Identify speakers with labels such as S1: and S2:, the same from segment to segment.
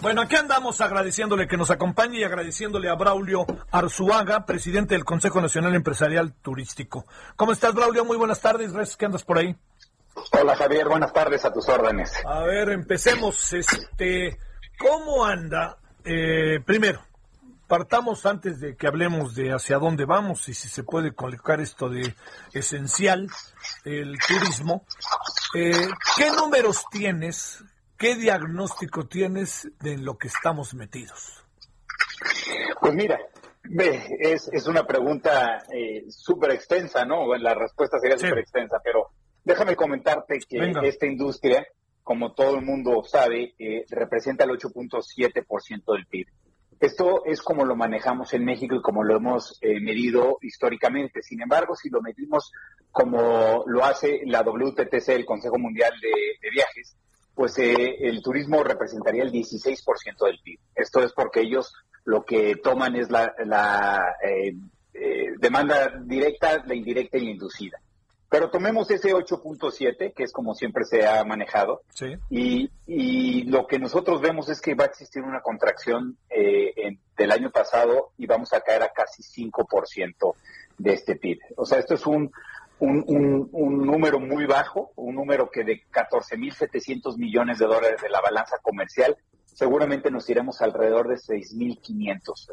S1: Bueno, aquí andamos agradeciéndole que nos acompañe y agradeciéndole a Braulio Arzuaga, presidente del Consejo Nacional Empresarial Turístico. ¿Cómo estás, Braulio? Muy buenas tardes. Gracias que andas por ahí.
S2: Hola, Javier. Buenas tardes a tus órdenes.
S1: A ver, empecemos. Este, ¿Cómo anda? Eh, primero, partamos antes de que hablemos de hacia dónde vamos y si se puede colocar esto de esencial, el turismo. Eh, ¿Qué números tienes? ¿Qué diagnóstico tienes de lo que estamos metidos?
S2: Pues mira, es, es una pregunta eh, súper extensa, ¿no? La respuesta sería súper extensa, pero déjame comentarte que esta industria, como todo el mundo sabe, eh, representa el 8.7% del PIB. Esto es como lo manejamos en México y como lo hemos eh, medido históricamente. Sin embargo, si lo medimos como lo hace la WTTC, el Consejo Mundial de Viajes, pues eh, el turismo representaría el 16% del PIB. Esto es porque ellos lo que toman es la, eh, eh, demanda directa, la indirecta y la inducida. Pero tomemos ese 8.7, que es como siempre se ha manejado, y, y, lo que nosotros vemos es que va a existir una contracción del año pasado y vamos a caer a casi 5% de este PIB. O sea, esto es un un, un, número muy bajo, un número que de 14.700 millones de dólares de la balanza comercial, seguramente nos iremos alrededor de 6.500.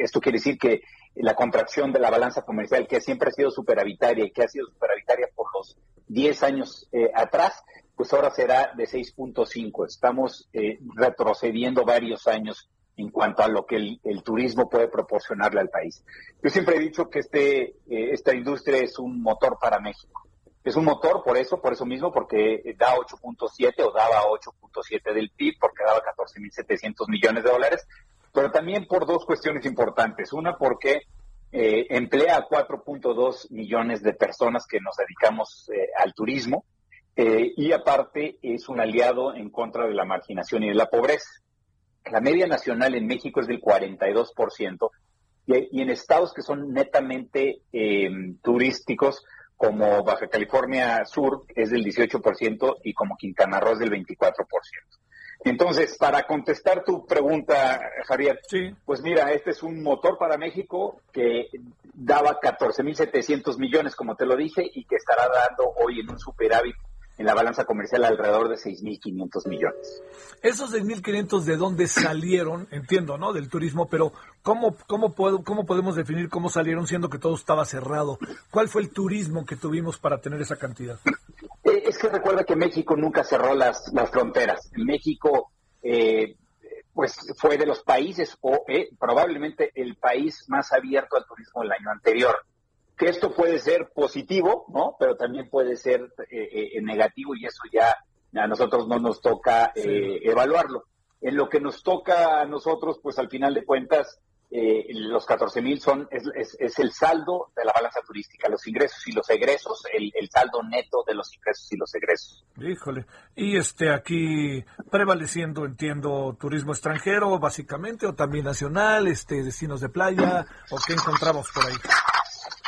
S2: Esto quiere decir que la contracción de la balanza comercial, que siempre ha sido superavitaria y que ha sido superavitaria por los 10 años eh, atrás, pues ahora será de 6.5. Estamos eh, retrocediendo varios años en cuanto a lo que el, turismo puede proporcionarle al país. Yo siempre he dicho que este, eh, esta industria es un motor para México. Es un motor por eso, por eso mismo, porque da 8.7 o daba 8.7 del PIB, porque daba 14.700 millones de dólares, pero también por dos cuestiones importantes. Una, porque eh, emplea a 4.2 millones de personas que nos dedicamos eh, al turismo, y aparte es un aliado en contra de la marginación y de la pobreza. La media nacional en México es del 42% y, y en estados que son netamente eh, turísticos, como Baja California Sur es del 18% y como Quintana Roo es del 24%. Entonces, para contestar tu pregunta, Javier, pues mira, este es un motor para México que daba 14.700 millones, como te lo dije, y que estará dando hoy en un superávit en la balanza comercial alrededor de 6.500 millones.
S1: Esos 6.500 de dónde salieron, entiendo, ¿no? Del turismo, pero ¿cómo, cómo, puedo, ¿cómo podemos definir cómo salieron siendo que todo estaba cerrado? ¿Cuál fue el turismo que tuvimos para tener esa cantidad?
S2: Eh, es que recuerda que México nunca cerró las, las fronteras. México, eh, pues fue de los países, o eh, probablemente el país más abierto al turismo el año anterior que esto puede ser positivo, ¿no? Pero también puede ser eh, eh, negativo y eso ya a nosotros no nos toca eh, evaluarlo. En lo que nos toca a nosotros, pues al final de cuentas, los 14 mil son es, es, el saldo de la balanza turística, los ingresos y los egresos, el, el, saldo neto de los ingresos y los egresos.
S1: Híjole, y este aquí prevaleciendo, entiendo, turismo extranjero básicamente o también nacional, este destinos de playa o qué encontramos por ahí.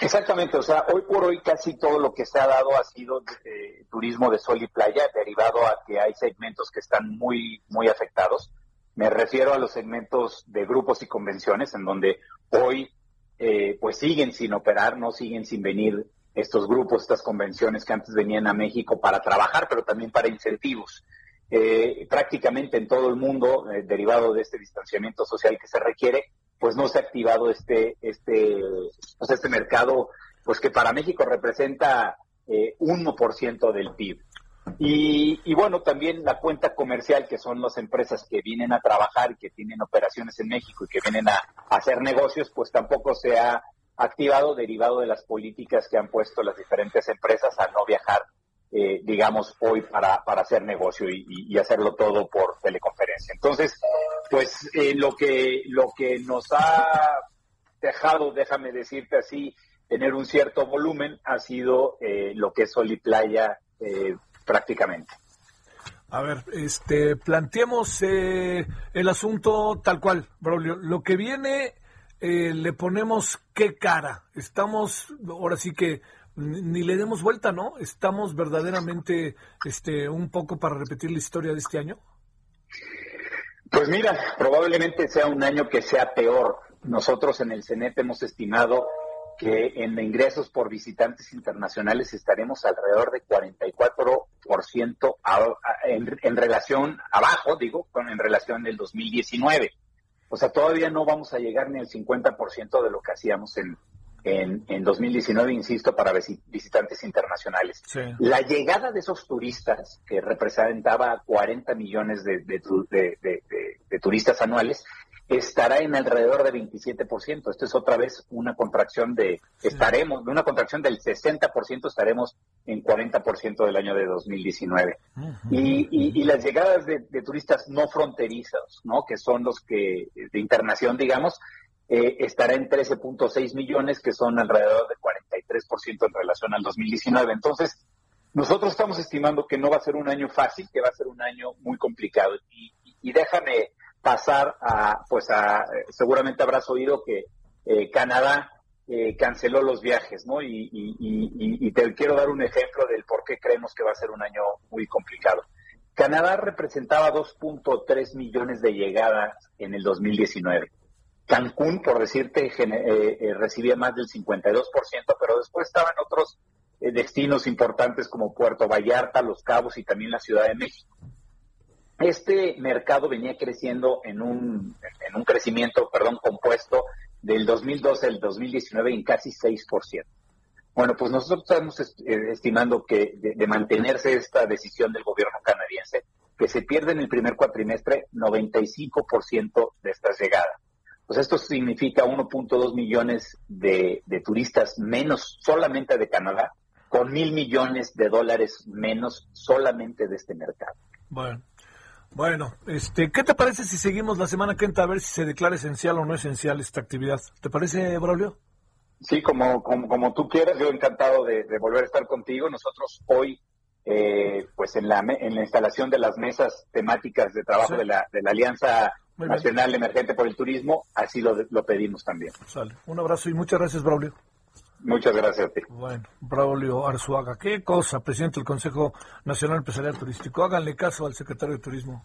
S2: Exactamente, o sea, hoy por hoy casi todo lo que se ha dado ha sido turismo de sol y playa, derivado a que hay segmentos que están muy, muy afectados. Me refiero a los segmentos de grupos y convenciones, en donde hoy eh, pues siguen sin operar, no siguen sin venir estos grupos, estas convenciones que antes venían a México para trabajar, pero también para incentivos. Eh, prácticamente en todo el mundo, eh, derivado de este distanciamiento social que se requiere, pues no se ha activado este, este, pues este mercado, pues que para México representa eh, 1% del PIB. Y, y, bueno, también la cuenta comercial, que son las empresas que vienen a trabajar y que tienen operaciones en México y que vienen a, hacer negocios, pues tampoco se ha activado derivado de las políticas que han puesto las diferentes empresas a no viajar eh, digamos, hoy para, para hacer negocio y, hacerlo todo por teleconferencia. Entonces, pues eh, lo, que, lo que nos ha dejado, déjame decirte así, tener un cierto volumen ha sido eh, lo que es Sol y Playa prácticamente.
S1: A ver, este, planteemos el asunto tal cual, Braulio. Lo que viene, le ponemos qué cara. Estamos, ahora sí que ni le demos vuelta, ¿no? ¿Estamos verdaderamente este, un poco para repetir la historia de este año?
S2: Pues mira, probablemente sea un año que sea peor. Nosotros en el CENET hemos estimado que en ingresos por visitantes internacionales estaremos alrededor de 44% en, en relación, abajo, digo, con, en relación del 2019. O sea, todavía no vamos a llegar ni al 50% de lo que hacíamos en, en, en 2019, insisto, para visitantes internacionales. La llegada de esos turistas, que representaba 40 millones de, de, turistas anuales, estará en alrededor de 27%. Esto es otra vez una contracción de, estaremos, de una contracción del 60%, estaremos en 40% del año de 2019. y, y, las llegadas de, turistas no fronterizos, ¿no? Que son los que, de internación, digamos, eh, estará en 13.6 millones, que son alrededor de 43% en relación al 2019. Entonces, nosotros estamos estimando que no va a ser un año fácil, que va a ser un año muy complicado. Y, déjame pasar a, pues a, seguramente habrás oído que eh, Canadá eh, canceló los viajes, ¿no? Y, te quiero dar un ejemplo del por qué creemos que va a ser un año muy complicado. Canadá representaba 2.3 millones de llegadas en el 2019. Cancún, por decirte, eh, eh, recibía más del 52%, pero después estaban otros eh, destinos importantes como Puerto Vallarta, Los Cabos y también la Ciudad de México. Este mercado venía creciendo en un, en un crecimiento, perdón, compuesto del 2012 al 2019 en casi 6%. Bueno, pues nosotros estamos estimando que de, mantenerse esta decisión del gobierno canadiense, que se pierde en el primer cuatrimestre 95% de estas llegadas. Pues esto significa 1.2 millones de, turistas menos solamente de Canadá, con mil millones de dólares menos solamente de este mercado.
S1: Bueno. Bueno, este, ¿qué te parece si seguimos la semana que entra a ver si se declara esencial o no esencial esta actividad? ¿Te parece, Braulio?
S2: Sí, como, como, tú quieras, yo encantado de, volver a estar contigo. Nosotros hoy, eh, pues en la, en la instalación de las mesas temáticas de trabajo de, la, de la Alianza Nacional Emergente por el Turismo, así lo, lo pedimos también.
S1: Sale. Un abrazo y muchas gracias, Braulio.
S2: Muchas gracias a ti.
S1: Bueno, Braulio Arzuaga, qué cosa, presidente del Consejo Nacional Empresarial Turístico. Háganle caso al secretario de Turismo.